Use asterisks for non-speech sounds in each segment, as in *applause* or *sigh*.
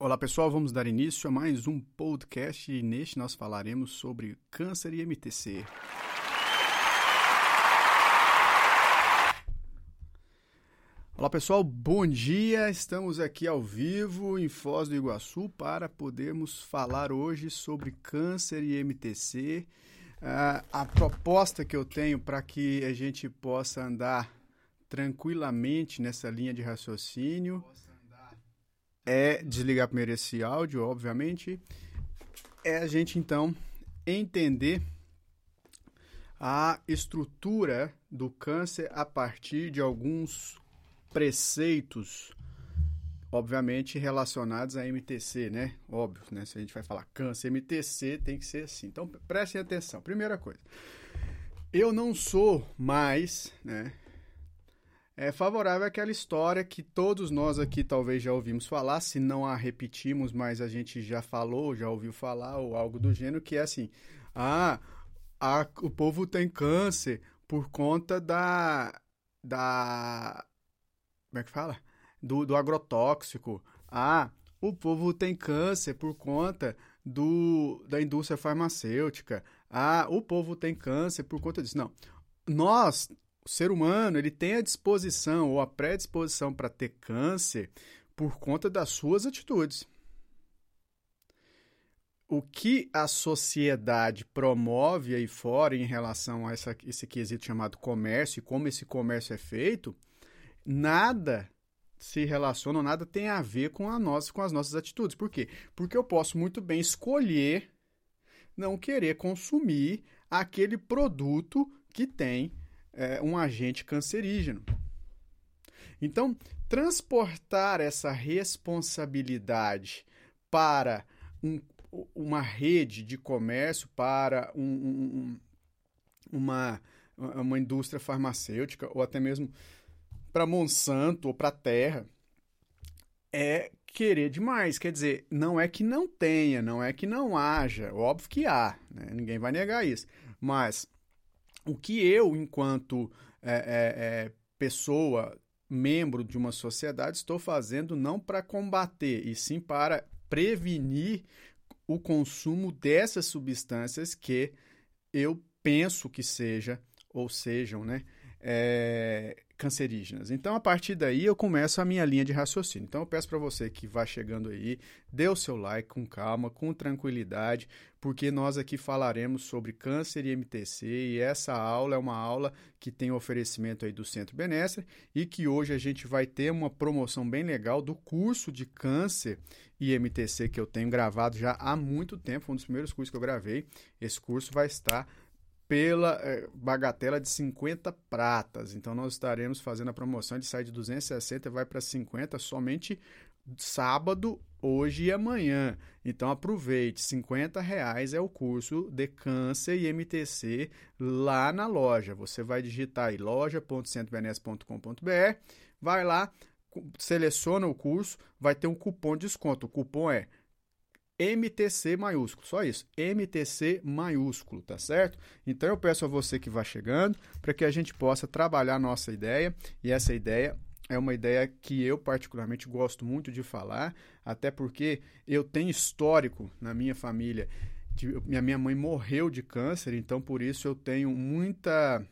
Olá pessoal, vamos dar início a mais um podcast e neste nós falaremos sobre câncer e MTC. Olá pessoal, bom dia. Estamos aqui ao vivo em Foz do Iguaçu para podermos falar hoje sobre câncer e MTC. Uh, a proposta que eu tenho para que a gente possa andar tranquilamente nessa linha de raciocínio é desligar primeiro esse áudio, obviamente. É a gente então entender a estrutura do câncer a partir de alguns preceitos, obviamente relacionados a MTC, né? Óbvio, né? Se a gente vai falar câncer, MTC tem que ser assim. Então prestem atenção. Primeira coisa, eu não sou mais, né? É favorável àquela história que todos nós aqui talvez já ouvimos falar, se não a repetimos, mas a gente já falou, já ouviu falar ou algo do gênero, que é assim: ah, a, o povo tem câncer por conta da, da como é que fala? Do, do agrotóxico. Ah, o povo tem câncer por conta do, da indústria farmacêutica. Ah, o povo tem câncer por conta disso. Não. Nós, o ser humano, ele tem a disposição ou a predisposição para ter câncer por conta das suas atitudes. O que a sociedade promove aí fora em relação a essa, esse quesito chamado comércio e como esse comércio é feito, nada se relaciona, nada tem a ver com, a nós, com as nossas atitudes. Por quê? Porque eu posso muito bem escolher não querer consumir aquele produto que tem é, um agente cancerígeno. Então, transportar essa responsabilidade para um, uma rede de comércio, para um, um, uma, uma indústria farmacêutica, ou até mesmo para Monsanto ou para a Terra é querer demais. Quer dizer, não é que não tenha, não é que não haja. Óbvio que há, né? ninguém vai negar isso. Mas o que eu, enquanto é, é, é, pessoa, membro de uma sociedade, estou fazendo não para combater, e sim para prevenir o consumo dessas substâncias que eu penso que seja ou sejam, né? É, cancerígenas. Então, a partir daí, eu começo a minha linha de raciocínio. Então, eu peço para você que vá chegando aí, dê o seu like com calma, com tranquilidade, porque nós aqui falaremos sobre câncer e MTC e essa aula é uma aula que tem oferecimento aí do Centro Benestre e que hoje a gente vai ter uma promoção bem legal do curso de câncer e MTC que eu tenho gravado já há muito tempo, um dos primeiros cursos que eu gravei. Esse curso vai estar pela é, bagatela de 50 pratas. Então nós estaremos fazendo a promoção de sai de 260 e vai para 50 somente sábado, hoje e amanhã. Então aproveite, 50 reais é o curso de câncer e MTC lá na loja. Você vai digitar aí loja.centrobenes.com.br, vai lá, seleciona o curso, vai ter um cupom de desconto. O cupom é MTC maiúsculo, só isso, MTC maiúsculo, tá certo? Então eu peço a você que vá chegando para que a gente possa trabalhar nossa ideia e essa ideia é uma ideia que eu particularmente gosto muito de falar, até porque eu tenho histórico na minha família. De, minha, minha mãe morreu de câncer, então por isso eu tenho muita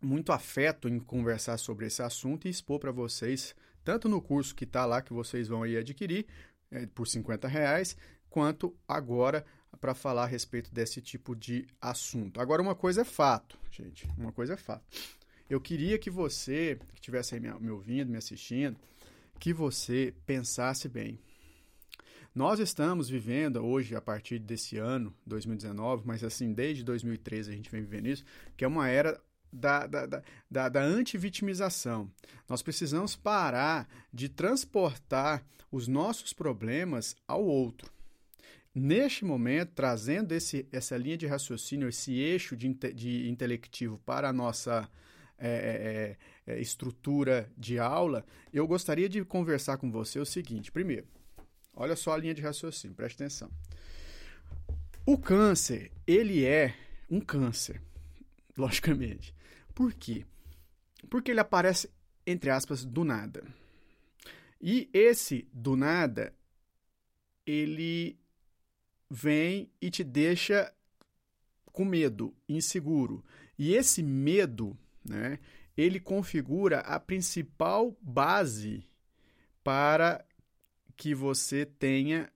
muito afeto em conversar sobre esse assunto e expor para vocês, tanto no curso que está lá que vocês vão aí adquirir, é, por 50 reais, quanto agora para falar a respeito desse tipo de assunto. Agora, uma coisa é fato, gente, uma coisa é fato. Eu queria que você, que estivesse aí me, ouvindo, me assistindo, que você pensasse bem. Nós estamos vivendo hoje, a partir desse ano, 2019, mas assim, desde 2013 a gente vem vivendo isso, que é uma era da, da, da, da antivitimização. Nós precisamos parar de transportar os nossos problemas ao outro. Neste momento, trazendo esse, essa linha de raciocínio, esse eixo de, de intelectivo para a nossa é, é, é, estrutura de aula, eu gostaria de conversar com você o seguinte: primeiro, olha só a linha de raciocínio, preste atenção. O câncer, ele é um câncer, *laughs* logicamente. Por quê? Porque ele aparece, entre aspas, do nada. E esse do nada, ele vem e te deixa com medo, inseguro. E esse medo, né, ele configura a principal base para que você tenha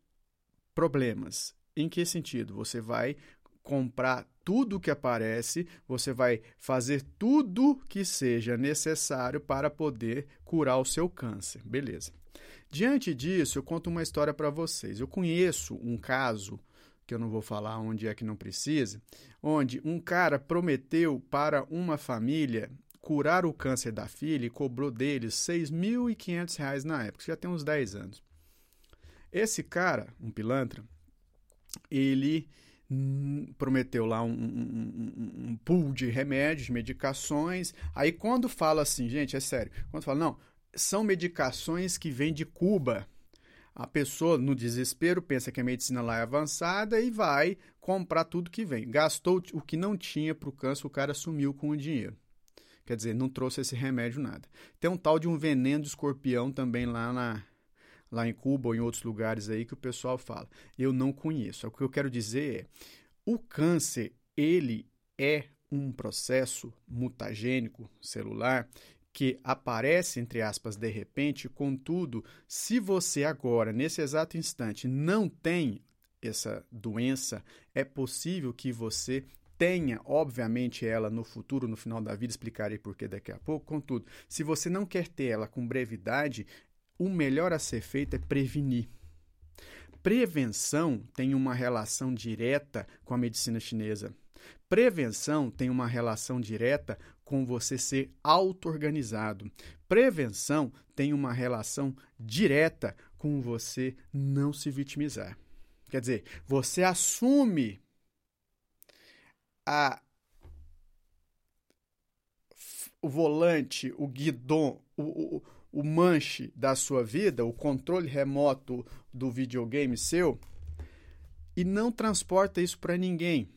problemas. Em que sentido? Você vai comprar tudo que aparece, você vai fazer tudo que seja necessário para poder curar o seu câncer. Beleza. Diante disso, eu conto uma história para vocês. Eu conheço um caso, que eu não vou falar onde é que não precisa, onde um cara prometeu para uma família curar o câncer da filha e cobrou deles R$ 6.500 na época, já tem uns 10 anos. Esse cara, um pilantra, ele prometeu lá um, um, um, pool de remédios, medicações. Aí quando fala assim, gente, é sério, quando fala, não, são medicações que vêm de Cuba. A pessoa, no desespero, pensa que a medicina lá é avançada e vai comprar tudo que vem. Gastou o que não tinha para o câncer, o cara sumiu com o dinheiro. Quer dizer, não trouxe esse remédio nada. Tem um tal de um veneno de escorpião também lá na, lá em Cuba ou em outros lugares aí que o pessoal fala. Eu não conheço. O que eu quero dizer é, o câncer, ele é um processo mutagênico celular que aparece, entre aspas, de repente, contudo, se você agora, nesse exato instante, não tem essa doença, é possível que você tenha, obviamente, ela no futuro, no final da vida, explicarei por que daqui a pouco. Contudo, se você não quer ter ela com brevidade, o melhor a ser feito é prevenir. Prevenção tem uma relação direta com a medicina chinesa. Prevenção tem uma relação direta com você ser auto-organizado. Prevenção tem uma relação direta com você não se vitimizar. Quer dizer, você assume a o volante, o guidão, o, o, o manche da sua vida, o controle remoto do videogame seu, e não transporta isso para ninguém.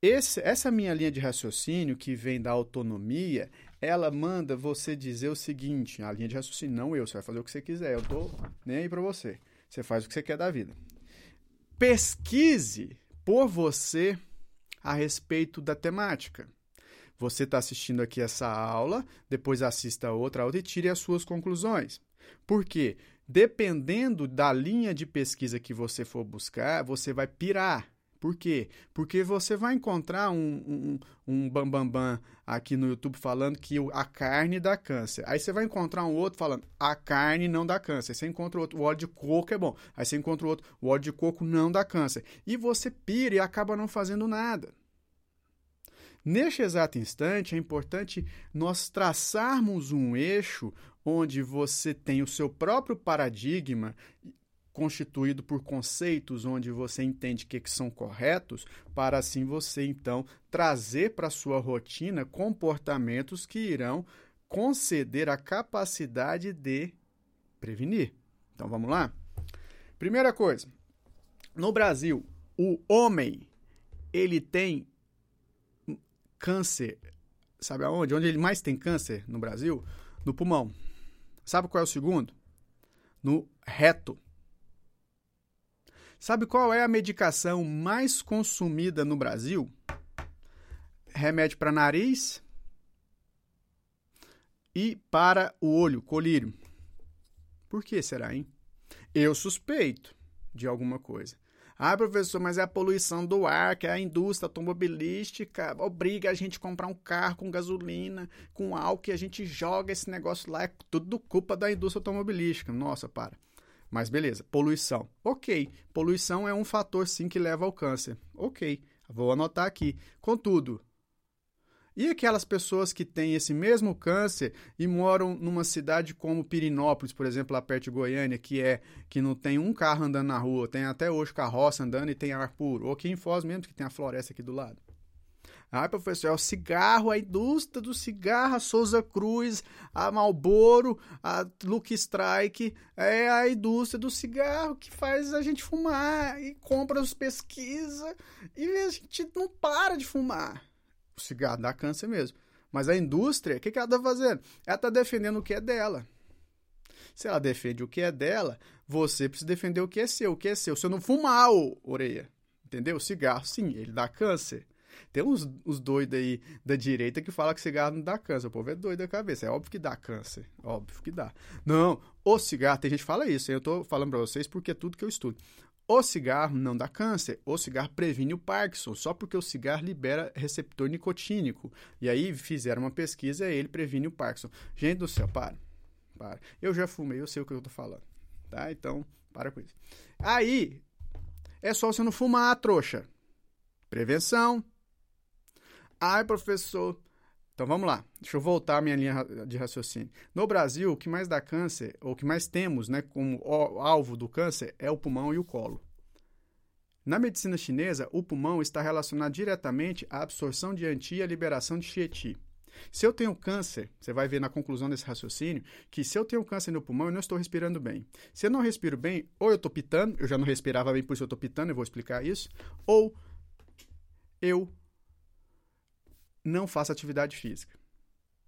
Esse, essa minha linha de raciocínio, que vem da autonomia, ela manda você dizer o seguinte: a linha de raciocínio, não eu, você vai fazer o que você quiser, eu tô nem aí para você. Você faz o que você quer da vida. Pesquise por você a respeito da temática. Você está assistindo aqui essa aula, depois assista outra aula e tire as suas conclusões. Por quê? Dependendo da linha de pesquisa que você for buscar, você vai pirar. Por quê? Porque você vai encontrar um, um, um bambambam bam, bam aqui no YouTube falando que a carne dá câncer. Aí você vai encontrar um outro falando a carne não dá câncer. Aí você encontra outro, o óleo de coco é bom. Aí você encontra outro, o óleo de coco não dá câncer. E você pira e acaba não fazendo nada. Neste exato instante, é importante nós traçarmos um eixo onde você tem o seu próprio paradigma constituído por conceitos onde você entende que, que são corretos, para assim você então trazer para sua rotina comportamentos que irão conceder a capacidade de prevenir. Então vamos lá? Primeira coisa, no Brasil, o homem ele tem câncer, sabe aonde? Onde ele mais tem câncer no Brasil? No pulmão. Sabe qual é o segundo? No reto. Sabe qual é a medicação mais consumida no Brasil? Remédio para nariz e para o olho, colírio. Por que será, hein? Eu suspeito de alguma coisa. Ah, professor, mas é a poluição do ar, que é a indústria automobilística obriga a gente a comprar um carro com gasolina, com álcool, e a gente joga esse negócio lá, é tudo culpa da indústria automobilística. Nossa, para. Mas beleza, poluição. Ok, poluição é um fator sim que leva ao câncer. Ok, vou anotar aqui. Contudo, E aquelas pessoas que têm esse mesmo câncer e moram numa cidade como Pirinópolis, por exemplo, lá perto de Goiânia, que é que não tem um carro andando na rua, tem até hoje carroça andando e tem ar puro, ou aqui em Foz mesmo, que tem a floresta aqui do lado. Ah, professor, é o cigarro, a indústria do cigarro, a Souza Cruz, a Marlboro, a Luke Strike, é a indústria do cigarro que faz a gente fumar e compra as pesquisas e a gente não para de fumar. O cigarro dá câncer mesmo. Mas a indústria, o que, que ela está fazendo? Ela está defendendo o que é dela. Se ela defende o que é dela, você precisa defender o que é seu. O que é seu? Se eu não fumar, ô, orelha. Entendeu? O cigarro, sim, ele dá câncer. Tem uns, uns doidos aí da direita que falam que cigarro não dá câncer. O povo é doido da cabeça. É óbvio que dá câncer. Óbvio que dá. Não, o cigarro, tem gente que fala isso. Eu tô falando para vocês porque é tudo que eu estudo. O cigarro não dá câncer. O cigarro previne o Parkinson, só porque o cigarro libera receptor nicotínico. E aí fizeram uma pesquisa e ele previne o Parkinson. Gente do céu, para. Para. Eu já fumei, eu sei o que eu tô falando. Tá? Então, para com isso. Aí, é só você não fumar, trouxa. Prevenção, Ai, professor. Então vamos lá, deixa eu voltar à minha linha de raciocínio. No Brasil, o que mais dá câncer, ou o que mais temos né, como alvo do câncer, é o pulmão e o colo. Na medicina chinesa, o pulmão está relacionado diretamente à absorção de anti e à liberação de Xie Se eu tenho câncer, você vai ver na conclusão desse raciocínio que se eu tenho câncer no pulmão, eu não estou respirando bem. Se eu não respiro bem, ou eu estou pitando, eu já não respirava bem, por isso eu estou pitando, eu vou explicar isso, ou eu não faço atividade física.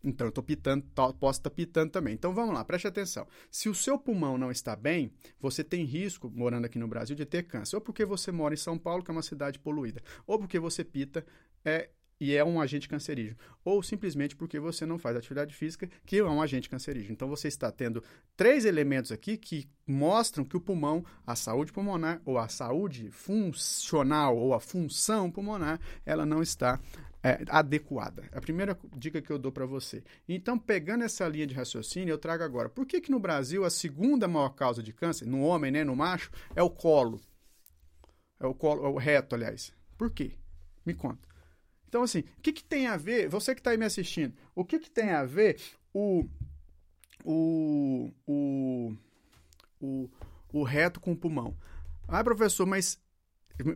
Então, eu estou pitando, posso estar tá pitando também. Então, vamos lá, preste atenção. Se o seu pulmão não está bem, você tem risco, morando aqui no Brasil, de ter câncer. Ou porque você mora em São Paulo, que é uma cidade poluída. Ou porque você pita é, e é um agente cancerígeno. Ou simplesmente porque você não faz atividade física, que é um agente cancerígeno. Então, você está tendo três elementos aqui que mostram que o pulmão, a saúde pulmonar, ou a saúde funcional, ou a função pulmonar, ela não está é, adequada. A primeira dica que eu dou para você. Então, pegando essa linha de raciocínio, eu trago agora. Por que, que no Brasil a segunda maior causa de câncer, no homem, né, no macho, é o colo? É o colo, é o reto, aliás. Por quê? Me conta. Então, assim, o que, que tem a ver, você que está aí me assistindo, o que, que tem a ver o, o, o, o, o reto com o pulmão? Ah, professor, mas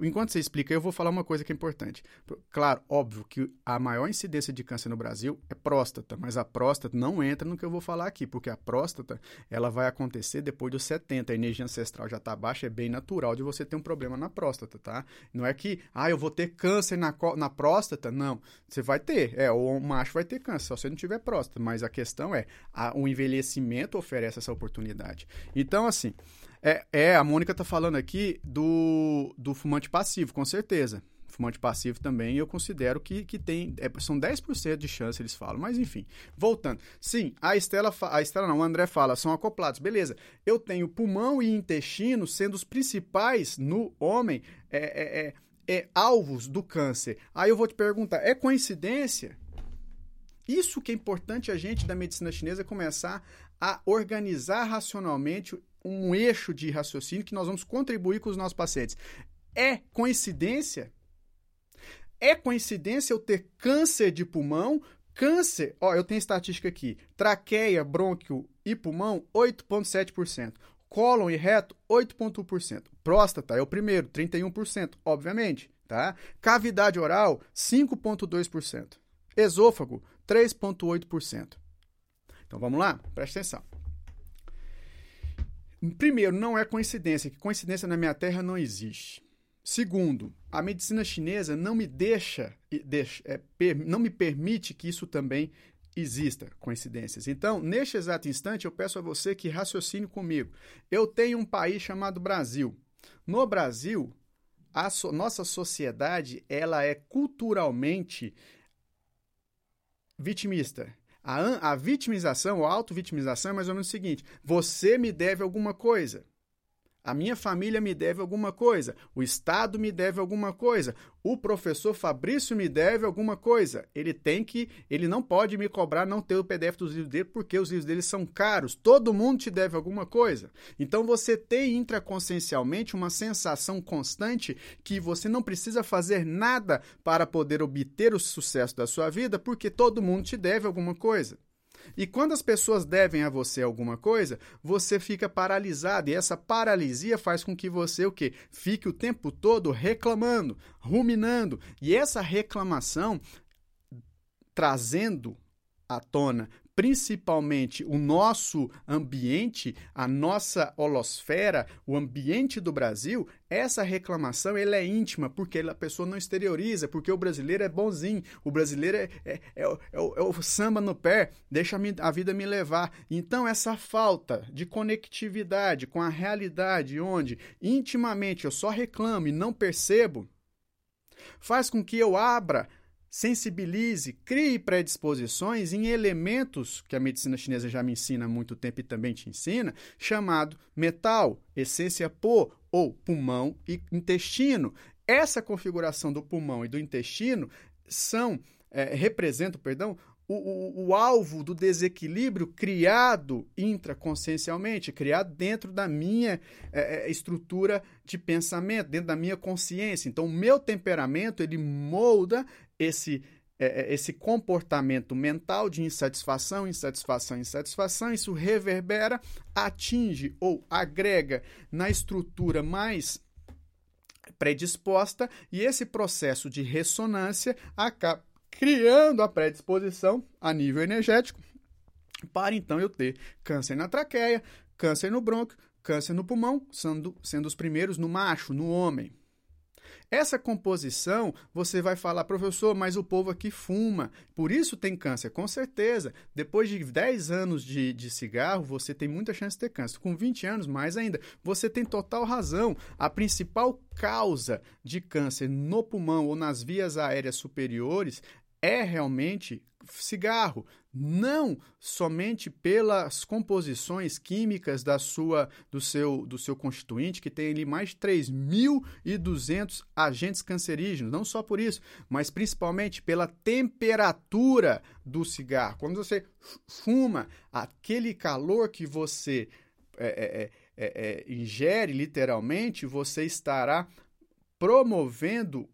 Enquanto você explica, eu vou falar uma coisa que é importante. Claro, óbvio que a maior incidência de câncer no Brasil é próstata, mas a próstata não entra no que eu vou falar aqui, porque a próstata ela vai acontecer depois dos 70. A energia ancestral já está baixa, é bem natural de você ter um problema na próstata, tá? Não é que, ah, eu vou ter câncer na, na próstata. Não, você vai ter. É, o macho vai ter câncer, só se não tiver próstata. Mas a questão é, a, o envelhecimento oferece essa oportunidade. Então, assim. É, é, a Mônica está falando aqui do, do fumante passivo, com certeza. Fumante passivo também eu considero que, que tem. É, são 10% de chance, eles falam. Mas enfim, voltando. Sim, a Estela, a Estela não, o André fala, são acoplados. Beleza. Eu tenho pulmão e intestino sendo os principais no homem é, é, é, é alvos do câncer. Aí eu vou te perguntar: é coincidência? Isso que é importante a gente da medicina chinesa começar a organizar racionalmente um eixo de raciocínio que nós vamos contribuir com os nossos pacientes. É coincidência? É coincidência eu ter câncer de pulmão? Câncer, ó, eu tenho estatística aqui: traqueia, brônquio e pulmão, 8,7%. Cólon e reto, 8,1%. Próstata é o primeiro, 31%, obviamente, tá? Cavidade oral, 5,2%. Esôfago, 3,8%. Então vamos lá? Presta atenção. Primeiro, não é coincidência, que coincidência na minha terra não existe. Segundo, a medicina chinesa não me deixa, deixa é, per, não me permite que isso também exista, coincidências. Então, neste exato instante, eu peço a você que raciocine comigo. Eu tenho um país chamado Brasil. No Brasil, a so, nossa sociedade ela é culturalmente vitimista. A, a vitimização, a auto-vitimização é mais ou menos o seguinte: você me deve alguma coisa. A minha família me deve alguma coisa, o Estado me deve alguma coisa, o professor Fabrício me deve alguma coisa. Ele tem que, ele não pode me cobrar não ter o PDF dos livros dele porque os livros dele são caros. Todo mundo te deve alguma coisa. Então você tem intraconsciencialmente uma sensação constante que você não precisa fazer nada para poder obter o sucesso da sua vida porque todo mundo te deve alguma coisa. E quando as pessoas devem a você alguma coisa, você fica paralisado. E essa paralisia faz com que você o quê? Fique o tempo todo reclamando, ruminando. E essa reclamação trazendo à tona principalmente o nosso ambiente, a nossa holosfera, o ambiente do Brasil, essa reclamação ele é íntima, porque a pessoa não exterioriza, porque o brasileiro é bonzinho, o brasileiro é, é, é, é, o, é o, samba no pé, deixa a vida me levar. Então, essa falta de conectividade com a realidade, onde intimamente eu só reclamo e não percebo, faz com que eu abra sensibilize, crie predisposições em elementos que a medicina chinesa já me ensina há muito tempo e também te ensina, chamado metal, essência po ou pulmão e intestino. Essa configuração do pulmão e do intestino são é, representam, perdão, o, o, o, alvo do desequilíbrio criado intraconsciencialmente, criado dentro da minha é, é, estrutura de pensamento, dentro da minha consciência. Então, o meu temperamento ele molda esse é, é esse comportamento mental de insatisfação, insatisfação, insatisfação, isso reverbera, atinge ou agrega na estrutura mais predisposta e esse processo de ressonância acaba criando a predisposição a nível energético para então eu ter câncer na traqueia, câncer no brônquio, câncer no pulmão, sendo, sendo os primeiros no macho, no homem. Essa composição, você vai falar, professor, mas o povo aqui fuma, por isso tem câncer. Com certeza. Depois de 10 anos de, de cigarro, você tem muita chance de ter câncer. Com 20 anos, mais ainda. Você tem total razão. A principal causa de câncer no pulmão ou nas vias aéreas superiores é realmente cigarro, não somente pelas composições químicas da sua do seu do seu constituinte, que tem ali mais de 3.200 agentes cancerígenos, não só por isso, mas principalmente pela temperatura do cigarro. Quando você fuma, aquele calor que você é, é, é, é, é ingere literalmente, você estará promovendo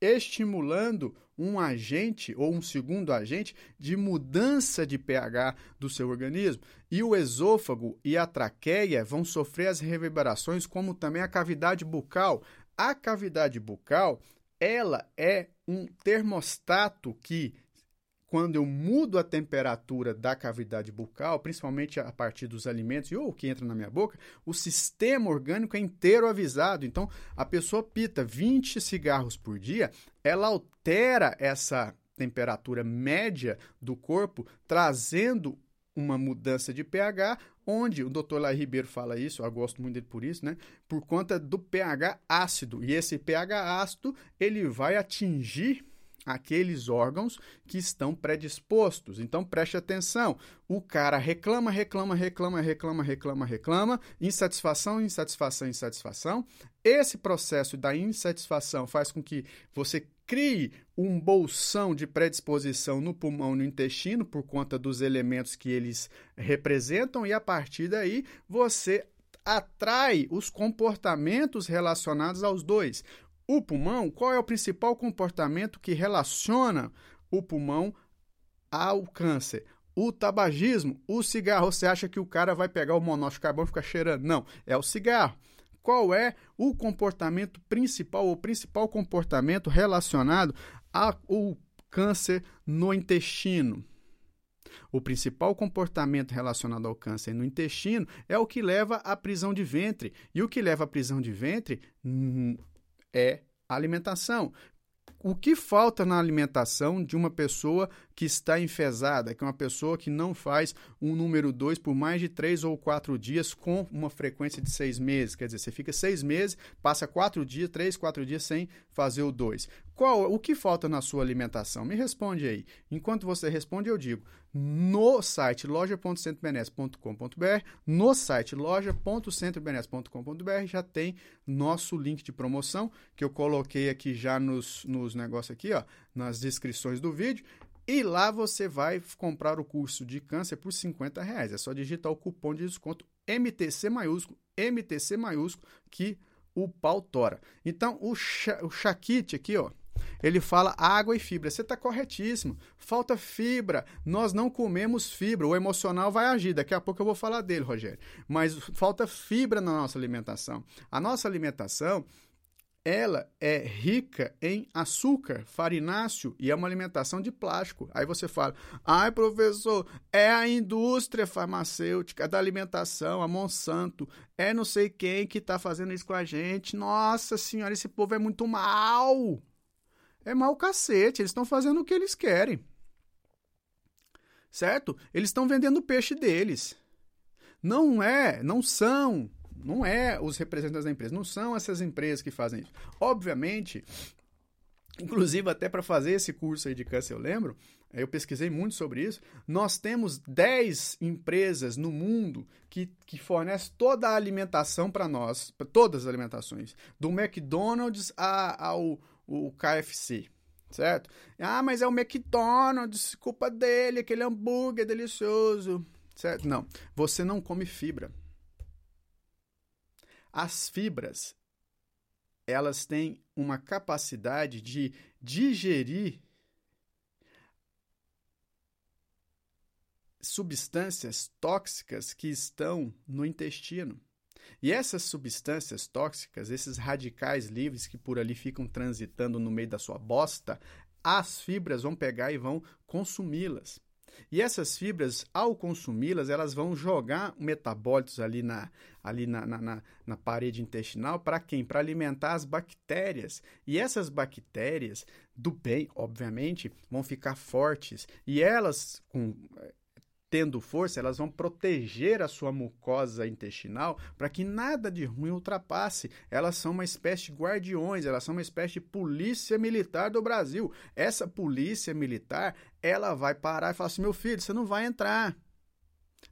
estimulando um agente ou um segundo agente de mudança de pH do seu organismo. E o esôfago e a traqueia vão sofrer as reverberações, como também a cavidade bucal. A cavidade bucal, ela é um termostato que quando eu mudo a temperatura da cavidade bucal, principalmente a partir dos alimentos ou o que entra na minha boca, o sistema orgânico é inteiro avisado. Então, a pessoa pita 20 cigarros por dia, ela altera essa temperatura média do corpo, trazendo uma mudança de pH, onde o Dr. Lai Ribeiro fala isso, eu gosto muito dele por isso, né? Por conta do pH ácido. E esse pH ácido, ele vai atingir aqueles órgãos que estão predispostos. Então preste atenção. O cara reclama, reclama, reclama, reclama, reclama, reclama, insatisfação, insatisfação, insatisfação. Esse processo da insatisfação faz com que você crie um bolsão de predisposição no pulmão e no intestino por conta dos elementos que eles representam e a partir daí você atrai os comportamentos relacionados aos dois. O pulmão, qual é o principal comportamento que relaciona o pulmão ao câncer? O tabagismo, o cigarro. Você acha que o cara vai pegar o monóxido de carbono e ficar cheirando? Não, é o cigarro. Qual é o comportamento principal, o principal comportamento relacionado ao câncer no intestino? O principal comportamento relacionado ao câncer no intestino é o que leva à prisão de ventre. E o que leva à prisão de ventre hum, é alimentação. O que falta na alimentação de uma pessoa que está enfesada, que é uma pessoa que não faz um número 2 por mais de 3 ou 4 dias com uma frequência de 6 meses. Quer dizer, você fica 6 meses, passa 4 dias, 3, 4 dias sem fazer o 2. Qual, o que falta na sua alimentação? Me responde aí. Enquanto você responde, eu digo: no site loja.centrobenes.com.br, no site loja.centrobenes.com.br já tem nosso link de promoção que eu coloquei aqui já nos, nos negócios aqui, ó, nas descrições do vídeo. E lá você vai comprar o curso de câncer por 50 reais. É só digitar o cupom de desconto MTC maiúsculo, MTC maiúsculo, que o pau tora. Então, o, cha, o Shakit aqui, ó, ele fala água e fibra. Você está corretíssimo. Falta fibra. Nós não comemos fibra. O emocional vai agir. Daqui a pouco eu vou falar dele, Rogério. Mas falta fibra na nossa alimentação. A nossa alimentação ela é rica em açúcar, farináceo e é uma alimentação de plástico. Aí você fala, ai professor, é a indústria farmacêutica da alimentação, a Monsanto, é não sei quem que está fazendo isso com a gente. Nossa senhora, esse povo é muito mal. É mau cacete, eles estão fazendo o que eles querem. Certo? Eles estão vendendo o peixe deles. Não é, não são, não é os representantes da empresa, não são essas empresas que fazem isso. Obviamente, inclusive até para fazer esse curso aí de câncer, eu lembro, eu pesquisei muito sobre isso. Nós temos 10 empresas no mundo que, que fornecem toda a alimentação para nós, todas as alimentações, do McDonald's a, ao o KFC, certo? Ah, mas é o McDonald's, culpa dele, aquele hambúrguer delicioso, certo? Não, você não come fibra. As fibras, elas têm uma capacidade de digerir substâncias tóxicas que estão no intestino. E essas substâncias tóxicas, esses radicais livres que por ali ficam transitando no meio da sua bosta, as fibras vão pegar e vão consumi-las. E essas fibras, ao consumi-las, elas vão jogar metabólitos ali na, ali na, na, na, na parede intestinal para quem? Para alimentar as bactérias. E essas bactérias, do bem, obviamente, vão ficar fortes. E elas, com tendo força, elas vão proteger a sua mucosa intestinal para que nada de ruim ultrapasse. Elas são uma espécie de guardiões, elas são uma espécie de polícia militar do Brasil. Essa polícia militar, ela vai parar e falar assim: meu filho, você não vai entrar.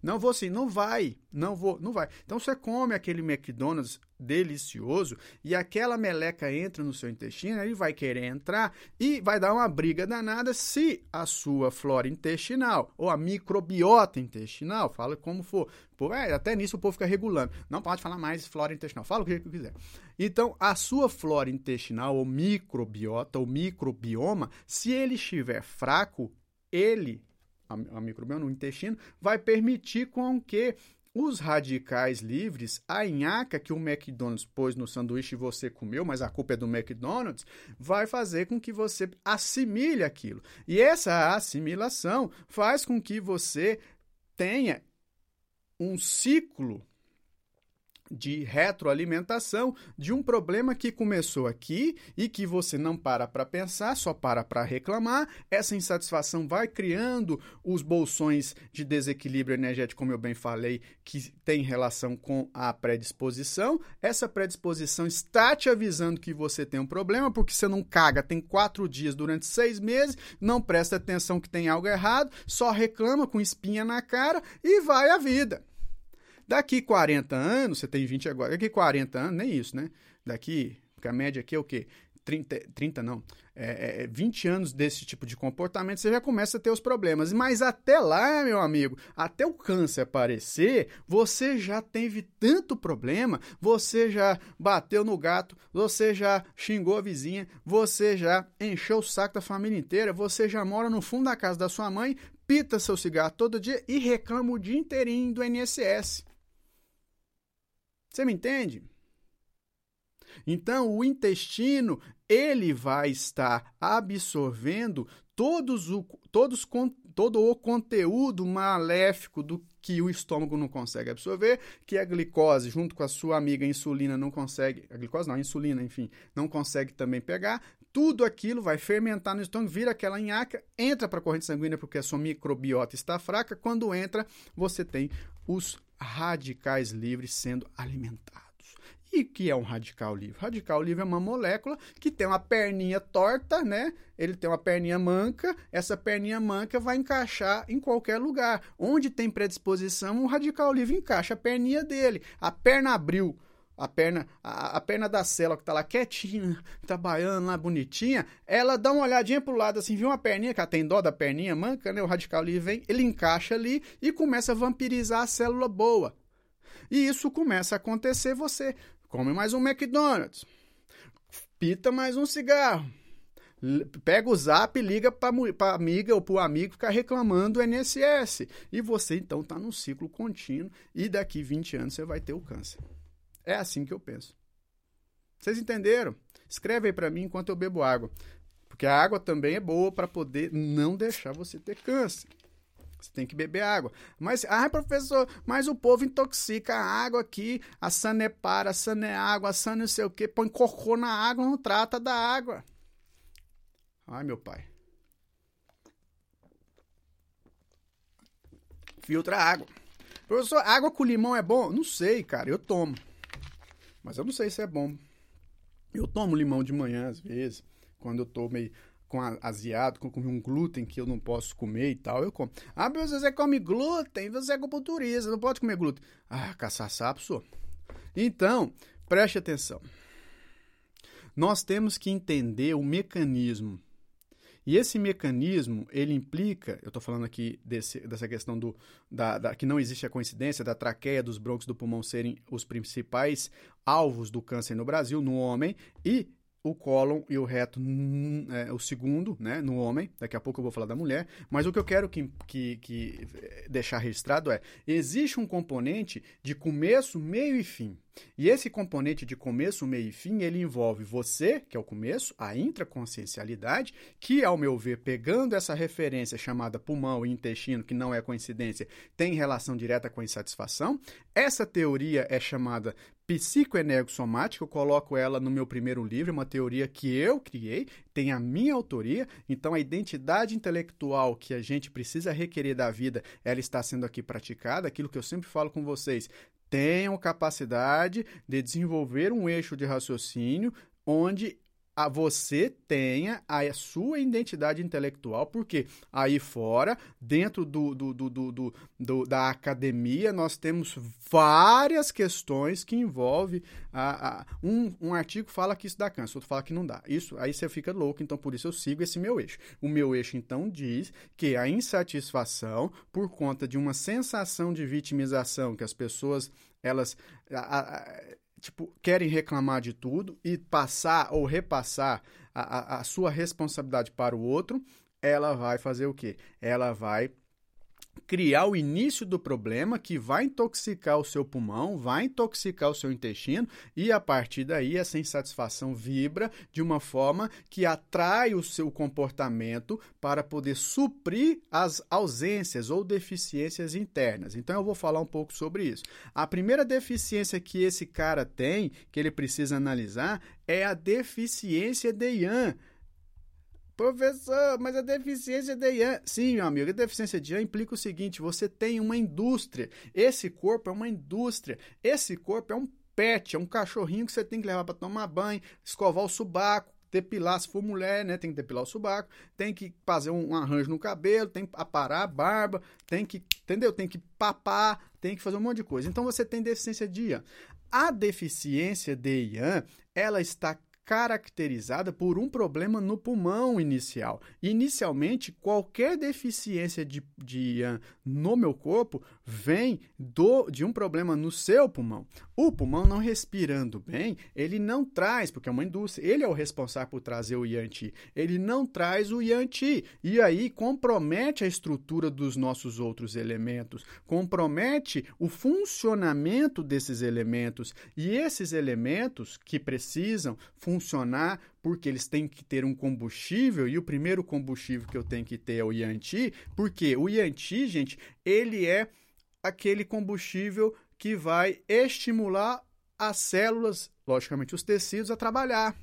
Não vou sim, não vai, não vou, não vai. Então você come aquele McDonald's delicioso e aquela meleca entra no seu intestino, ele vai querer entrar e vai dar uma briga danada se a sua flora intestinal ou a microbiota intestinal, fala como for. Pô, é, até nisso o povo fica regulando. Não pode falar mais flora intestinal, fala o que quiser. Então, a sua flora intestinal ou microbiota ou microbioma, se ele estiver fraco, ele a, a microbioma no intestino, vai permitir com que os radicais livres, a nhaca que o McDonald's pôs no sanduíche e você comeu, mas a culpa é do McDonald's, vai fazer com que você assimile aquilo. E essa assimilação faz com que você tenha um ciclo de retroalimentação de um problema que começou aqui e que você não para para pensar, só para para reclamar. Essa insatisfação vai criando os bolsões de desequilíbrio energético, como eu bem falei, que tem relação com a predisposição. Essa predisposição está te avisando que você tem um problema, porque você não caga, tem quatro dias durante seis meses, não presta atenção que tem algo errado, só reclama com espinha na cara e vai a vida. Daqui 40 anos, você tem 20 agora, daqui 40 anos, nem isso, né? Daqui, porque a média aqui é o quê? 30, 30 não, é, é, 20 anos desse tipo de comportamento, você já começa a ter os problemas. Mas até lá, meu amigo, até o câncer aparecer, você já teve tanto problema, você já bateu no gato, você já xingou a vizinha, você já encheu o saco da família inteira, você já mora no fundo da casa da sua mãe, pita seu cigarro todo dia e reclama o dia inteirinho do INSS. Você me entende? Então, o intestino, ele vai estar absorvendo todos o, todos, todo o conteúdo maléfico do que o estômago não consegue absorver, que a glicose, junto com a sua amiga insulina, não consegue, a glicose não, a insulina, enfim, não consegue também pegar, tudo aquilo vai fermentar no estômago, vira aquela nhaca, entra para a corrente sanguínea porque a sua microbiota está fraca. Quando entra, você tem os radicais livres sendo alimentados. E que é um radical livre? Radical livre é uma molécula que tem uma perninha torta, né? Ele tem uma perninha manca, essa perninha manca vai encaixar em qualquer lugar. Onde tem predisposição, o radical livre encaixa a perninha dele. A perna abriu, a perna, a, a, perna da célula que tá lá quietinha, trabalhando lá bonitinha, ela dá uma olhadinha pro lado assim, viu uma perninha, que ela tem dó da perninha manca, né? O radical livre vem, ele encaixa ali e começa a vampirizar a célula boa. E isso começa a acontecer, você come mais um McDonald's, pita mais um cigarro, pega o zap e liga para amiga ou para amigo ficar reclamando do INSS. E você então está num ciclo contínuo e daqui 20 anos você vai ter o câncer. É assim que eu penso. Vocês entenderam? Escreve aí para mim enquanto eu bebo água. Porque a água também é boa para poder não deixar você ter câncer. Você tem que beber água. Mas, ah, professor, mas o povo intoxica a água aqui. A sanepara, a saneágua, a san não sei o quê. Põe cocô na água, não trata da água. Ai, meu pai. Filtra a água. Professor, água com limão é bom? Não sei, cara. Eu tomo. Mas eu não sei se é bom. Eu tomo limão de manhã, às vezes, quando eu tô meio com aziado, com, um glúten que eu não posso comer e tal, eu como. Ah, mas você come glúten, você é culturista, não pode comer glúten. Ah, caçar sapo, sou. Então, preste atenção. Nós temos que entender o mecanismo e esse mecanismo, ele implica, eu estou falando aqui desse, dessa questão do, da, da, que não existe a coincidência da traqueia dos brônquios do pulmão serem os principais alvos do câncer no Brasil, no homem, e o cólon e o reto, é, o segundo, né, no homem. Daqui a pouco eu vou falar da mulher. Mas o que eu quero que, que, que deixar registrado é: existe um componente de começo, meio e fim. E esse componente de começo, meio e fim, ele envolve você, que é o começo, a intraconsciencialidade, que, ao meu ver, pegando essa referência chamada pulmão e intestino, que não é coincidência, tem relação direta com a insatisfação. Essa teoria é chamada psicoenergossomática, eu coloco ela no meu primeiro livro, uma teoria que eu criei, tem a minha autoria, então a identidade intelectual que a gente precisa requerer da vida, ela está sendo aqui praticada, aquilo que eu sempre falo com vocês, tenham capacidade de desenvolver um eixo de raciocínio onde a você tenha a sua identidade intelectual, porque aí fora, dentro do, do, do, do, da academia, nós temos várias questões que envolvem. A, a, um, um artigo fala que isso dá câncer, outro fala que não dá. Isso aí você fica louco, então por isso eu sigo esse meu eixo. O meu eixo, então, diz que a insatisfação, por conta de uma sensação de vitimização que as pessoas elas a, tipo, querem reclamar de tudo e passar ou repassar a, a, a sua responsabilidade para o outro, ela vai fazer o quê? Ela vai criar o início do problema que vai intoxicar o seu pulmão, vai intoxicar o seu intestino e a partir daí essa insatisfação vibra de uma forma que atrai o seu comportamento para poder suprir as ausências ou deficiências internas. Então eu vou falar um pouco sobre isso. A primeira deficiência que esse cara tem, que ele precisa analisar, é a deficiência de Yang Professor, mas a deficiência de Ian. Sim, meu amigo, a deficiência de Ian implica o seguinte: você tem uma indústria. Esse corpo é uma indústria. Esse corpo é um pet, é um cachorrinho que você tem que levar para tomar banho, escovar o subaco, depilar, se for mulher, né, tem que depilar o subaco, tem que fazer um, arranjo no cabelo, tem que aparar a barba, tem que, entendeu? Tem que papar, tem que fazer um monte de coisa. Então você tem deficiência de Ian. A deficiência de Ian, ela está caracterizada por um problema no pulmão inicial. Inicialmente, qualquer deficiência de, de uh, no meu corpo vem do, de um problema no seu pulmão. O pulmão não respirando bem, ele não traz, porque é uma indústria, ele é o responsável por trazer o Yanti, ele não traz o Yanti, e aí compromete a estrutura dos nossos outros elementos, compromete o funcionamento desses elementos, e esses elementos que precisam funcionar porque eles têm que ter um combustível e o primeiro combustível que eu tenho que ter é o Yanti, porque o Yanti, gente, ele é aquele combustível que vai estimular as células, logicamente os tecidos, a trabalhar.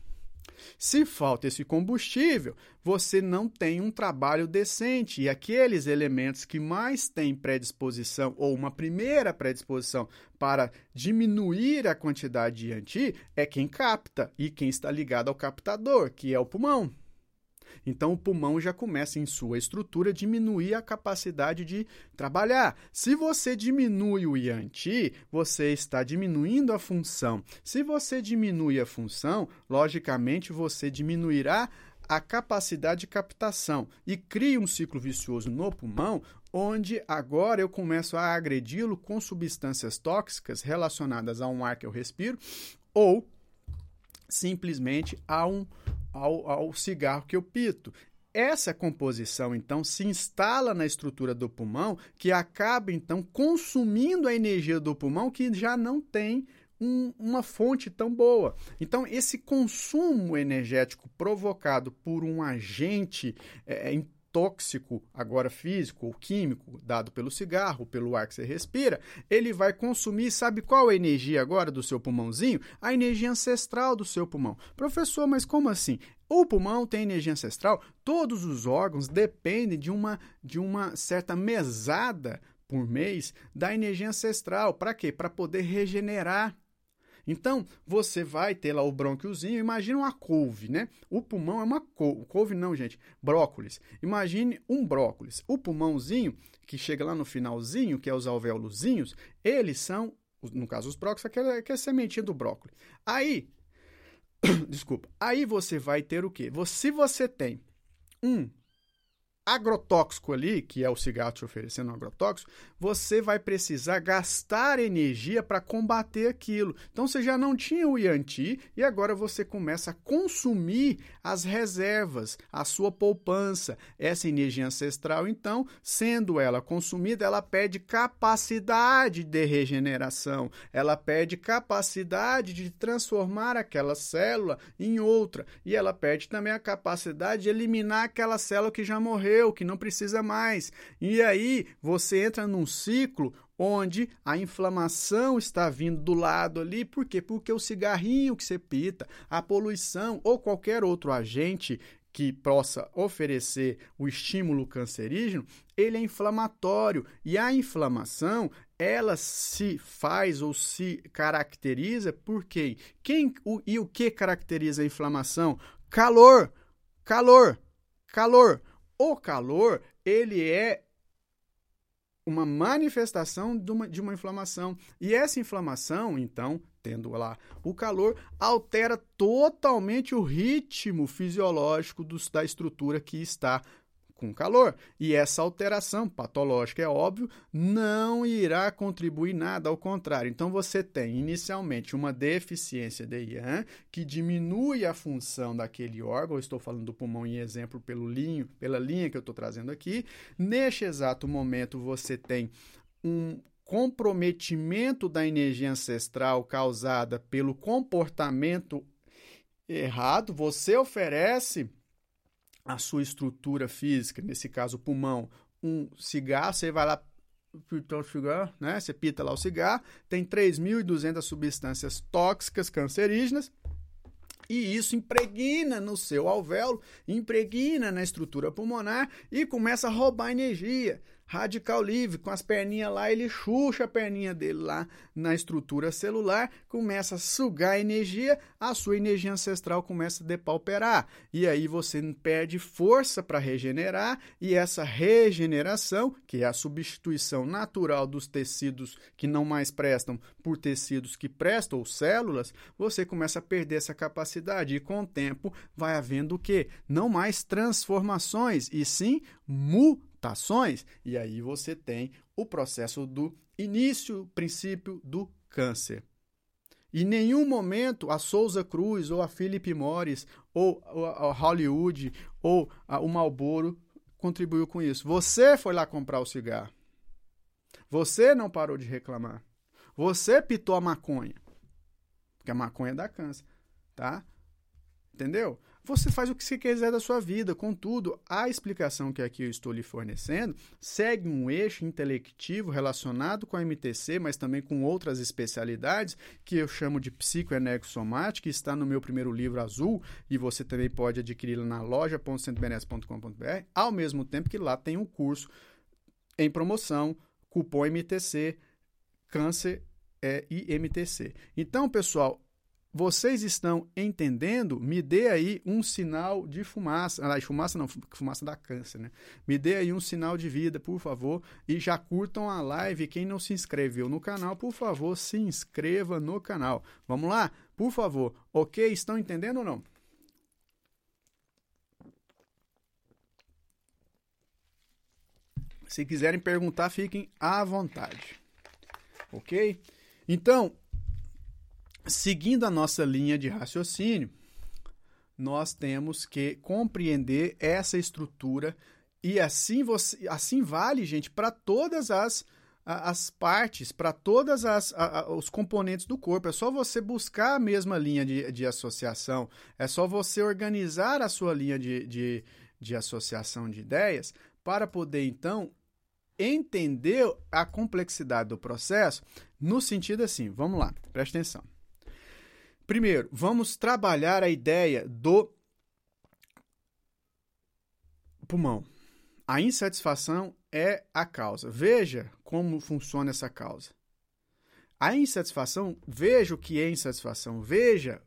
Se falta esse combustível, você não tem um trabalho decente. E aqueles elementos que mais têm predisposição, ou uma primeira predisposição para diminuir a quantidade de anti, é quem capta e quem está ligado ao captador, que é o pulmão. Então, o pulmão já começa, em sua estrutura, a diminuir a capacidade de trabalhar. Se você diminui o IANTI, você está diminuindo a função. Se você diminui a função, logicamente você diminuirá a capacidade de captação e cria um ciclo vicioso no pulmão, onde agora eu começo a agredi-lo com substâncias tóxicas relacionadas a um ar que eu respiro ou simplesmente a um ao, ao cigarro que eu pito. Essa composição, então, se instala na estrutura do pulmão, que acaba, então, consumindo a energia do pulmão, que já não tem um, uma fonte tão boa. Então, esse consumo energético provocado por um agente é, tóxico, agora físico ou químico, dado pelo cigarro, pelo ar que você respira, ele vai consumir, sabe qual a energia agora do seu pulmãozinho? A energia ancestral do seu pulmão. Professor, mas como assim? O pulmão tem energia ancestral? Todos os órgãos dependem de uma, de uma certa mesada por mês da energia ancestral. Para quê? Para poder regenerar então, você vai ter lá o brônquiozinho, imagina uma couve, né? O pulmão é uma couve, couve não, gente, brócolis. Imagine um brócolis. O pulmãozinho, que chega lá no finalzinho, que é os alvéolozinhos, eles são, no caso os brócolis, aquela, aquela sementinha do brócolis. Aí, *coughs* desculpa, aí você vai ter o quê? Se você tem um agrotóxico ali, que é o cigarro te oferecendo um agrotóxico, você vai precisar gastar energia para combater aquilo. Então você já não tinha o Yanti e agora você começa a consumir as reservas, a sua poupança. Essa energia ancestral, então, sendo ela consumida, ela perde capacidade de regeneração, ela perde capacidade de transformar aquela célula em outra e ela perde também a capacidade de eliminar aquela célula que já morreu que não precisa mais. E aí você entra num ciclo onde a inflamação está vindo do lado ali, por quê? Porque o cigarrinho que você pita, a poluição ou qualquer outro agente que possa oferecer o estímulo cancerígeno, ele é inflamatório e a inflamação ela se faz ou se caracteriza por quê? Quem o, e o que caracteriza a inflamação? Calor, calor, calor. O calor, ele é uma manifestação de uma, de uma inflamação. E essa inflamação, então, tendo lá o calor, altera totalmente o ritmo fisiológico dos, da estrutura que está com calor. E essa alteração patológica, é óbvio, não irá contribuir nada, ao contrário. Então você tem inicialmente uma deficiência de IAN que diminui a função daquele órgão. Estou falando do pulmão em exemplo pelo linho, pela linha que eu estou trazendo aqui. Neste exato momento você tem um comprometimento da energia ancestral causada pelo comportamento errado. Você oferece a sua estrutura física, nesse caso o pulmão, um cigarro, você vai lá pitar o cigarro, né? Você pita lá o cigarro, tem 3.200 substâncias tóxicas cancerígenas e isso impregna no seu alvéolo, impregna na estrutura pulmonar e começa a roubar energia radical livre, com as perninhas lá, ele chucha a perninha dele lá na estrutura celular, começa a sugar energia, a sua energia ancestral começa a depauperar. E aí você perde força para regenerar, e essa regeneração, que é a substituição natural dos tecidos que não mais prestam por tecidos que prestam, ou células, você começa a perder essa capacidade. E com o tempo vai havendo o quê? Não mais transformações, e sim mutações mutações, e aí você tem o processo do início, princípio do câncer. Em nenhum momento a Souza Cruz, ou a Philip Morris, ou a Hollywood, ou o Marlboro contribuiu com isso. Você foi lá comprar o cigarro. Você não parou de reclamar. Você pitou a maconha. Porque a maconha dá câncer, tá? Entendeu? Você faz o que você quiser da sua vida. Contudo, a explicação que aqui eu estou lhe fornecendo segue um eixo intelectivo relacionado com a MTC, mas também com outras especialidades que eu chamo de psicoenergossomática, que está no meu primeiro livro azul e você também pode adquiri-lo na loja.centobenes.com.br, ao mesmo tempo que lá tem um curso em promoção, cupom MTC, câncer é, e MTC. Então, pessoal, vocês estão entendendo? Me dê aí um sinal de fumaça. Ah, fumaça não, fumaça dá câncer, né? Me dê aí um sinal de vida, por favor. E já curtam a live. Quem não se inscreveu no canal, por favor, se inscreva no canal. Vamos lá? Por favor. Ok? Estão entendendo ou não? Se quiserem perguntar, fiquem à vontade. Ok? Então, seguindo a nossa linha de raciocínio, nós temos que compreender essa estrutura e assim você, assim vale, gente, para todas as as partes, para todas as os componentes do corpo. É só você buscar a mesma linha de, de associação, é só você organizar a sua linha de, de, de associação de ideias para poder então entender a complexidade do processo no sentido assim, vamos lá, preste atenção. Primeiro, vamos trabalhar a ideia do pulmão. A insatisfação é a causa. Veja como funciona essa causa. A insatisfação, veja o que é insatisfação, veja,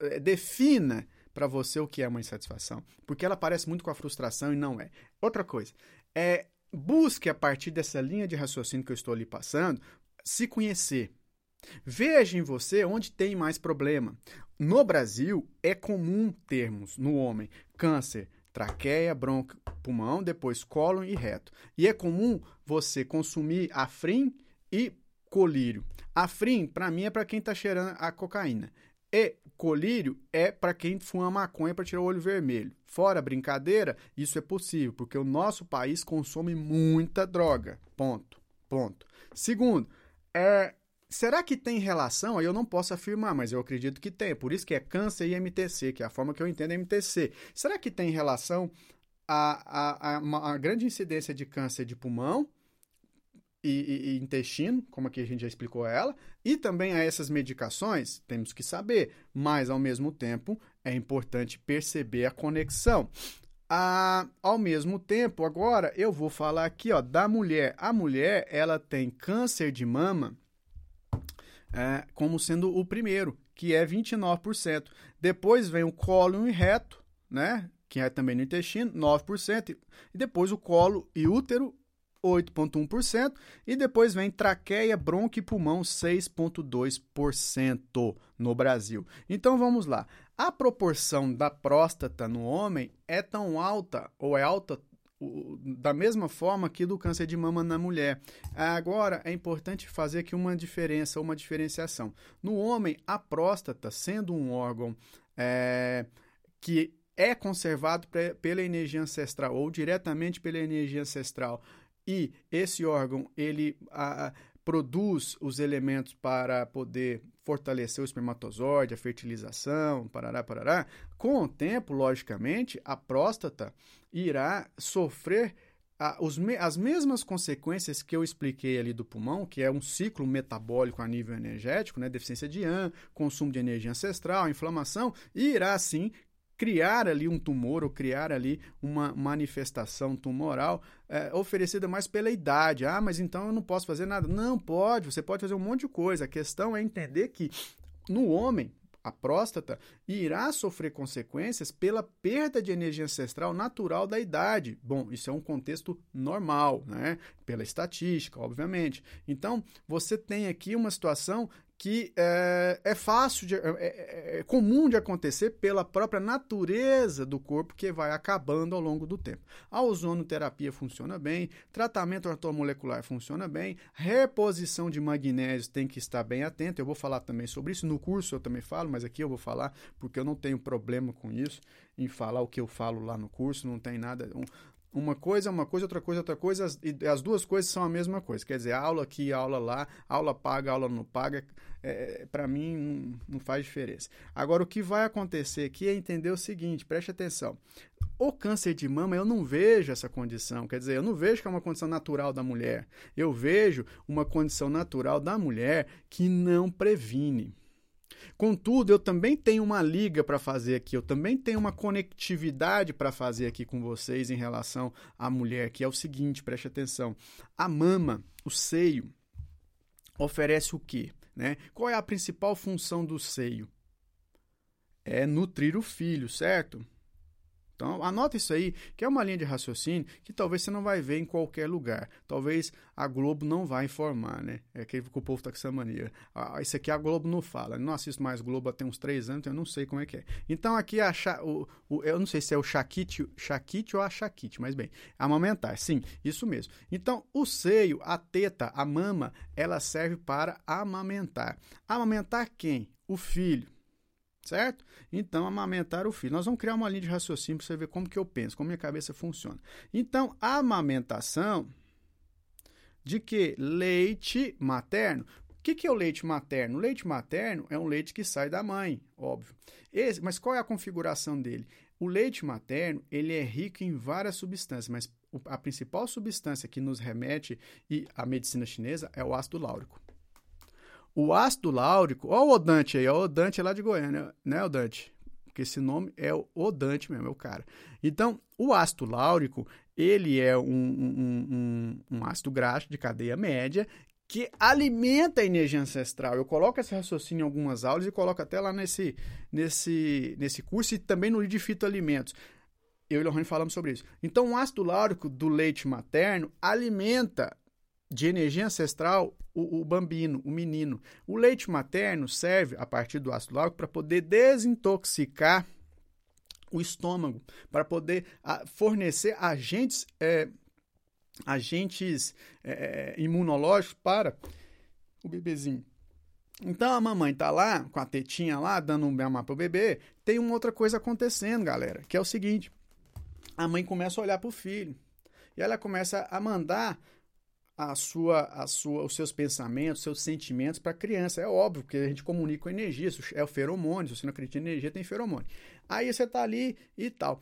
eh, defina para você o que é uma insatisfação, porque ela parece muito com a frustração e não é. Outra coisa, é busque a partir dessa linha de raciocínio que eu estou lhe passando, se conhecer. Veja em você onde tem mais problema. No Brasil, é comum termos no homem câncer, traqueia, bronco, pulmão, depois cólon e reto. E é comum você consumir afrim e colírio. Afrim, para mim, é para quem está cheirando a cocaína. E colírio é para quem fuma maconha para tirar o olho vermelho. Fora brincadeira, isso é possível, porque o nosso país consome muita droga. Ponto. Ponto. Segundo, é, Será que tem relação? Aí eu não posso afirmar, mas eu acredito que tem. Por isso que é câncer e MTC, que é a forma que eu entendo MTC. Será que tem relação a, a, a uma grande incidência de câncer de pulmão e, e, e, intestino, como aqui a gente já explicou ela, e também a essas medicações? Temos que saber, mas ao mesmo tempo é importante perceber a conexão. Ah, ao mesmo tempo, agora eu vou falar aqui ó, da mulher. A mulher ela tem câncer de mama é, como sendo o primeiro, que é 29%. Depois vem o cólon e reto, né? que é também no intestino, 9%. E depois o colo e útero, 8,1%. E depois vem traqueia, bronco e pulmão, 6,2% no Brasil. Então vamos lá. A proporção da próstata no homem é tão alta, ou é alta da mesma forma que do câncer de mama na mulher. Agora, é importante fazer aqui uma diferença, uma diferenciação. No homem, a próstata, sendo um órgão é, que é conservado pela energia ancestral ou diretamente pela energia ancestral, e esse órgão ele a, produz os elementos para poder fortalecer o espermatozoide, a fertilização, parará, parará. Com o tempo, logicamente, a próstata irá sofrer a, os, as mesmas consequências que eu expliquei ali do pulmão, que é um ciclo metabólico a nível energético, né, deficiência de AN, consumo de energia ancestral, inflamação, e irá sim criar ali um tumor ou criar ali uma manifestação tumoral é, oferecida mais pela idade. Ah, mas então eu não posso fazer nada. Não pode, você pode fazer um monte de coisa. A questão é entender que no homem, a próstata irá sofrer consequências pela perda de energia ancestral natural da idade. Bom, isso é um contexto normal, né? Pela estatística, obviamente. Então, você tem aqui uma situação que é, é fácil, de, é, é, comum de acontecer pela própria natureza do corpo que vai acabando ao longo do tempo. A ozonoterapia funciona bem, tratamento ortomolecular funciona bem, reposição de magnésio tem que estar bem atento. Eu vou falar também sobre isso. No curso eu também falo, mas aqui eu vou falar porque eu não tenho problema com isso, em falar o que eu falo lá no curso, não tem nada. Um, Uma coisa é uma coisa, outra coisa é outra coisa, e as duas coisas são a mesma coisa. Quer dizer, aula aqui, aula lá, aula paga, aula não paga, é, para mim não, não faz diferença. Agora, o que vai acontecer aqui é entender o seguinte, preste atenção. O câncer de mama, eu não vejo essa condição, quer dizer, eu não vejo que é uma condição natural da mulher. Eu vejo uma condição natural da mulher que não previne. Contudo, eu também tenho uma liga para fazer aqui, eu também tenho uma conectividade para fazer aqui com vocês em relação à mulher, que é o seguinte, preste atenção. A mama, o seio, oferece o quê? Né? Qual é a principal função do seio? É nutrir o filho, certo? Então, anota isso aí, que é uma linha de raciocínio que talvez você não vai ver em qualquer lugar. Talvez a Globo não vai informar, né? É que o povo tá com essa mania. Ah, isso aqui a Globo não fala. Eu não assisto mais Globo há tem uns três anos, então eu não sei como é que é. Então, aqui a, o, o, eu não sei se é o Shakite, Shakite ou a Shakite, mas bem, amamentar, sim, isso mesmo. Então, o seio, a teta, a mama, ela serve para amamentar. Amamentar quem? O filho certo? Então, amamentar o filho. Nós vamos criar uma linha de raciocínio para você ver como que eu penso, como minha cabeça funciona. Então, a amamentação de que? Leite materno. O que, que é o leite materno? O leite materno é um leite que sai da mãe, óbvio. Esse, mas qual é a configuração dele? O leite materno ele é rico em várias substâncias, mas a principal substância que nos remete à medicina chinesa é o ácido láurico. O ácido láurico, ó o Odante aí, ó o Odante é lá de Goiânia, né, Odante? Porque esse nome é o Odante mesmo, é o cara. Então, o ácido láurico, ele é um, um, um, um ácido graxo de cadeia média que alimenta a energia ancestral. Eu coloco esse raciocínio em algumas aulas e coloco até lá nesse, nesse, nesse curso e também no de fitoalimentos. Eu e o Lohane falamos sobre isso. Então, o ácido láurico do leite materno alimenta de energia ancestral o, o, bambino, o menino. O leite materno serve, a partir do ácido láurico, para poder desintoxicar o estômago, para poder a, fornecer agentes, é, agentes é, imunológicos para o bebezinho. Então a mamãe tá lá, com a tetinha lá, dando um mamar pro bebê, tem uma outra coisa acontecendo, galera, que é o seguinte: a mãe começa a olhar pro filho e ela começa a mandar a sua, a sua, os seus pensamentos, seus sentimentos para a criança. É óbvio que a gente comunica com energia, é o feromônio. Se você não acredita em energia, tem feromônio. Aí você está ali e tal.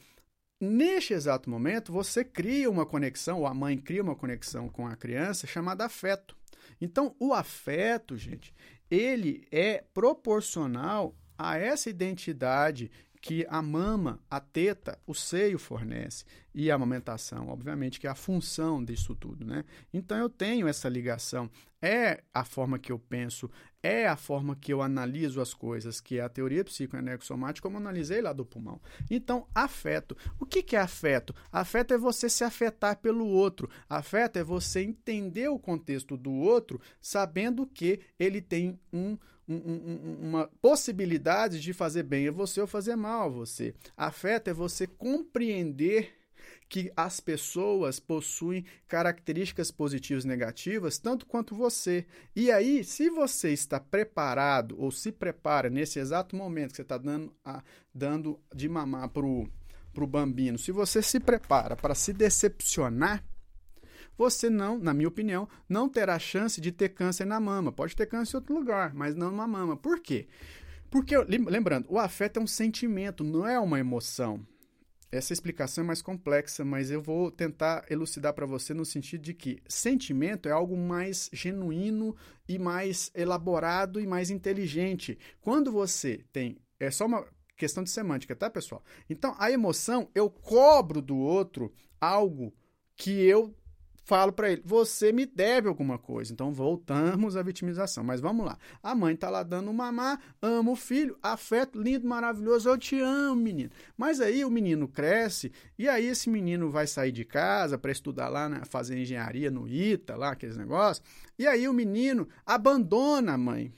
Neste exato momento, você cria uma conexão, ou a mãe cria uma conexão com a criança chamada afeto. Então, o afeto, gente, ele é proporcional a essa identidade que a mama, a teta, o seio fornece e a amamentação, obviamente, que é a função disso tudo, né? Então eu tenho essa ligação. É a forma que eu penso, é a forma que eu analiso as coisas, que é a teoria psicoanexomática, como eu analisei lá do pulmão. Então, afeto. O que, que é afeto? Afeto é você se afetar pelo outro. Afeto é você entender o contexto do outro, sabendo que ele tem um um, um, uma possibilidade de fazer bem a você ou fazer mal a você. Afeto é você compreender que as pessoas possuem características positivas e negativas tanto quanto você. E aí, se você está preparado ou se prepara nesse exato momento que você está dando, a, dando de mamar para o bambino, se você se prepara para se decepcionar, você não, na minha opinião, não terá chance de ter câncer na mama. Pode ter câncer em outro lugar, mas não na mama. Por quê? Porque, lembrando, o afeto é um sentimento, não é uma emoção. Essa explicação é mais complexa, mas eu vou tentar elucidar para você no sentido de que sentimento é algo mais genuíno e mais elaborado e mais inteligente. Quando você tem. É só uma questão de semântica, tá, pessoal? Então, a emoção, eu cobro do outro algo que eu falo para ele: você me deve alguma coisa. Então voltamos à vitimização. Mas vamos lá. A mãe tá lá dando mamar, ama o filho, afeto, lindo, maravilhoso, eu te amo, menino. Mas aí o menino cresce e aí esse menino vai sair de casa para estudar lá, né, fazer engenharia no ITA, lá aqueles negócios. E aí o menino abandona a mãe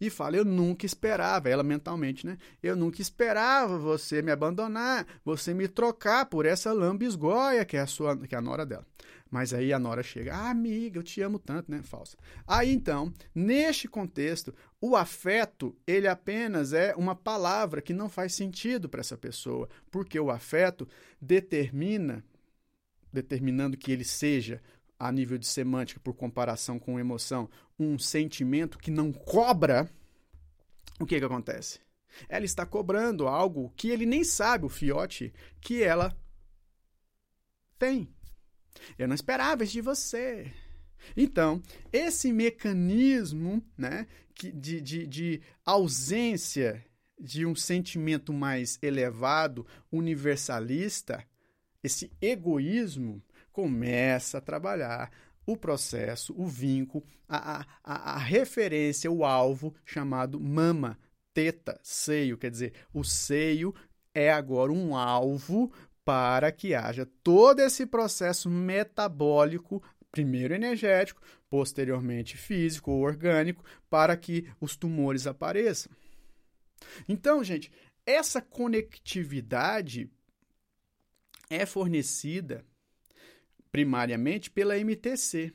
e fala: Eu nunca esperava, ela mentalmente, né? Eu nunca esperava você me abandonar, você me trocar por essa lambisgoia que é a sua, que é a nora dela. Mas aí a Nora chega, ah, amiga, eu te amo tanto, né? Falsa. Aí então, neste contexto, o afeto, ele apenas é uma palavra que não faz sentido para essa pessoa, porque o afeto determina determinando que ele seja, a nível de semântica, por comparação com emoção, um sentimento que não cobra, o que, que acontece? Ela está cobrando algo que ele nem sabe, o fiote, que ela tem. Eu não esperava isso de você. Então, esse mecanismo né, de, de, de ausência de um sentimento mais elevado, universalista, esse egoísmo começa a trabalhar o processo, o vínculo, a, a, a referência, o alvo chamado mama, teta, seio. Quer dizer, o seio é agora um alvo para que haja todo esse processo metabólico, primeiro energético, posteriormente físico ou orgânico, para que os tumores apareçam. Então, gente, essa conectividade é fornecida primariamente pela MTC,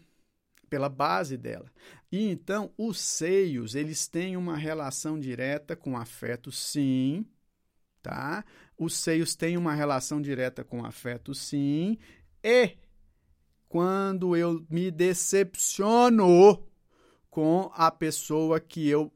pela base dela. E então os seios, eles têm uma relação direta com afeto, sim, tá? Os seios têm uma relação direta com afeto, sim, e quando eu me decepciono com a pessoa que eu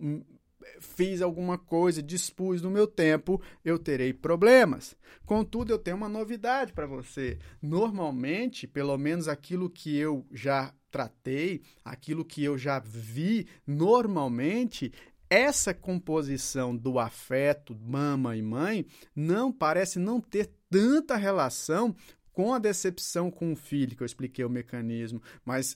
fiz alguma coisa, dispus do meu tempo, eu terei problemas. Contudo, eu tenho uma novidade para você. Normalmente, pelo menos aquilo que eu já tratei, aquilo que eu já vi, normalmente essa composição do afeto, mama e mãe, não parece não ter tanta relação com a decepção com o filho, que eu expliquei o mecanismo, mas